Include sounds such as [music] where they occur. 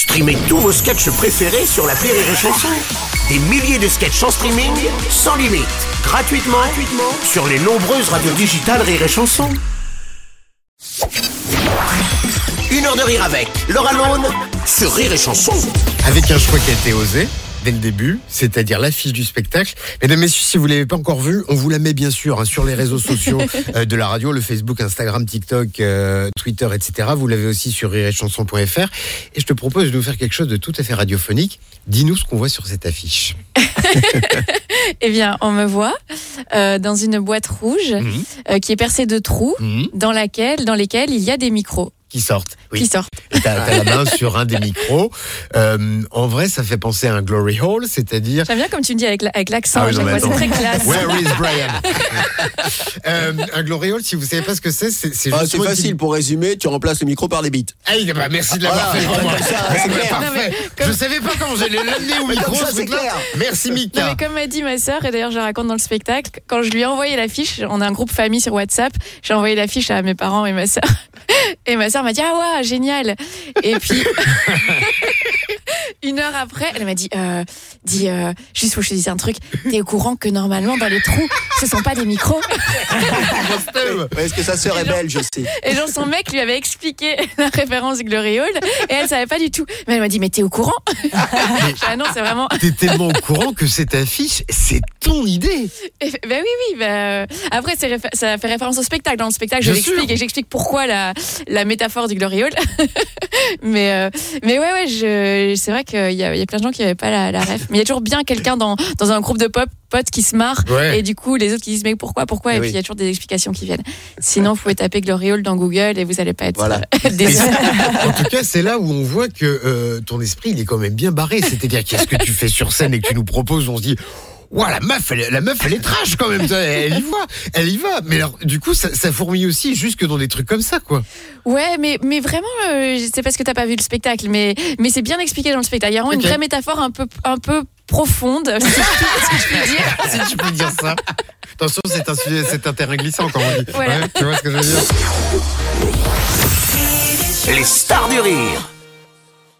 Streamez tous vos sketchs préférés sur la Rire et Chanson. Des milliers de sketchs en streaming, sans limite, gratuitement, gratuitement sur les nombreuses radios digitales Rire et Chanson. Une heure de rire avec Laura Lone sur Rire et Chanson. avec un choix qui a été osé dès le début, c'est-à-dire l'affiche du spectacle. Mesdames, Messieurs, si vous l'avez pas encore vu, on vous la met bien sûr hein, sur les réseaux sociaux [laughs] euh, de la radio, le Facebook, Instagram, TikTok, euh, Twitter, etc. Vous l'avez aussi sur rirechanson.fr. Et je te propose de nous faire quelque chose de tout à fait radiophonique. Dis-nous ce qu'on voit sur cette affiche. [laughs] Eh bien, on me voit euh, dans une boîte rouge Mhm. qui est percée de trous Mhm. dans, laquelle, dans lesquels il y a des micros Qui sortent. Oui. qui sortent. T'as t'as la main sur un des micros. Euh, en vrai, ça fait penser à un glory hole, c'est-à-dire J'aime bien comme tu me dis avec la- avec l'accent, Ah oui, c'est très classe. Where is [laughs] Brian? Euh, Un glory hole, si vous savez pas ce que c'est, c'est c'est Ah, c'est facile pour résumer, tu remplaces le micro par les bites. Ah, bah, merci de l'avoir fait pour moi. comme ça, c'est clair. parfait. Non, mais comme- Je savais pas comment j'allais l'amener au micro. ça, ce clair. Merci Non, Mika. mais comme m'a dit ma sœur, et d'ailleurs je raconte dans le spectacle, quand je lui ai envoyé l'affiche, on a un groupe famille sur WhatsApp, j'ai envoyé l'affiche à mes parents et ma sœur. Et ma sœur m'a dit Ah ouais, génial Et puis, [laughs] une heure après, elle m'a dit euh, dis, euh, Juste faut que je te dise un truc, t'es au courant que normalement dans les trous, ce sont pas des micros [laughs] Parce que sa sœur est belge aussi. Et genre son mec lui avait expliqué la référence Hall et elle savait pas du tout. Mais elle m'a dit Mais t'es au courant? [laughs] Ah non, c'est vraiment. T'es tellement au courant que cette affiche, c'est ton idée. Et- Ben oui, oui. ben, euh, après, c'est ça fait référence au spectacle. Dans le spectacle, je l'explique et j'explique pourquoi la, la métaphore du Glory Hall. [laughs] mais, euh, mais ouais, ouais, je, c'est vrai qu'il y y a plein de gens qui n'avaient pas la, la ref. Mais il y a toujours bien quelqu'un dans, dans un groupe de pop potes qui se marre Ouais. et du coup les autres qui disent mais pourquoi pourquoi? Et, Eh puis oui. il y a toujours des explications qui viennent sinon vous pouvez taper Glory Hall dans Google et vous n'allez pas être Voilà. euh, [laughs] Et c'est- en tout cas, c'est là où on voit que euh, ton esprit, il est quand même bien barré. C'est-à-dire qu'est-ce que tu fais sur scène et que tu nous proposes, on se dit. Ouah, la meuf, elle, la meuf, elle est trash quand même. Elle y va, elle y va. Mais alors, du coup, ça, ça fourmille aussi jusque dans des trucs comme ça, quoi. Ouais, mais, mais vraiment, euh, c'est parce que t'as pas vu le spectacle, mais, mais c'est bien expliqué dans le spectacle. Il y a vraiment une vraie métaphore un peu, un peu profonde, si je puis- dire. [laughs] si tu peux dire ça. Attention, c'est un sujet, c'est un terrain glissant, comme on dit. Voilà. Ouais, tu vois ce que je veux dire Les stars du rire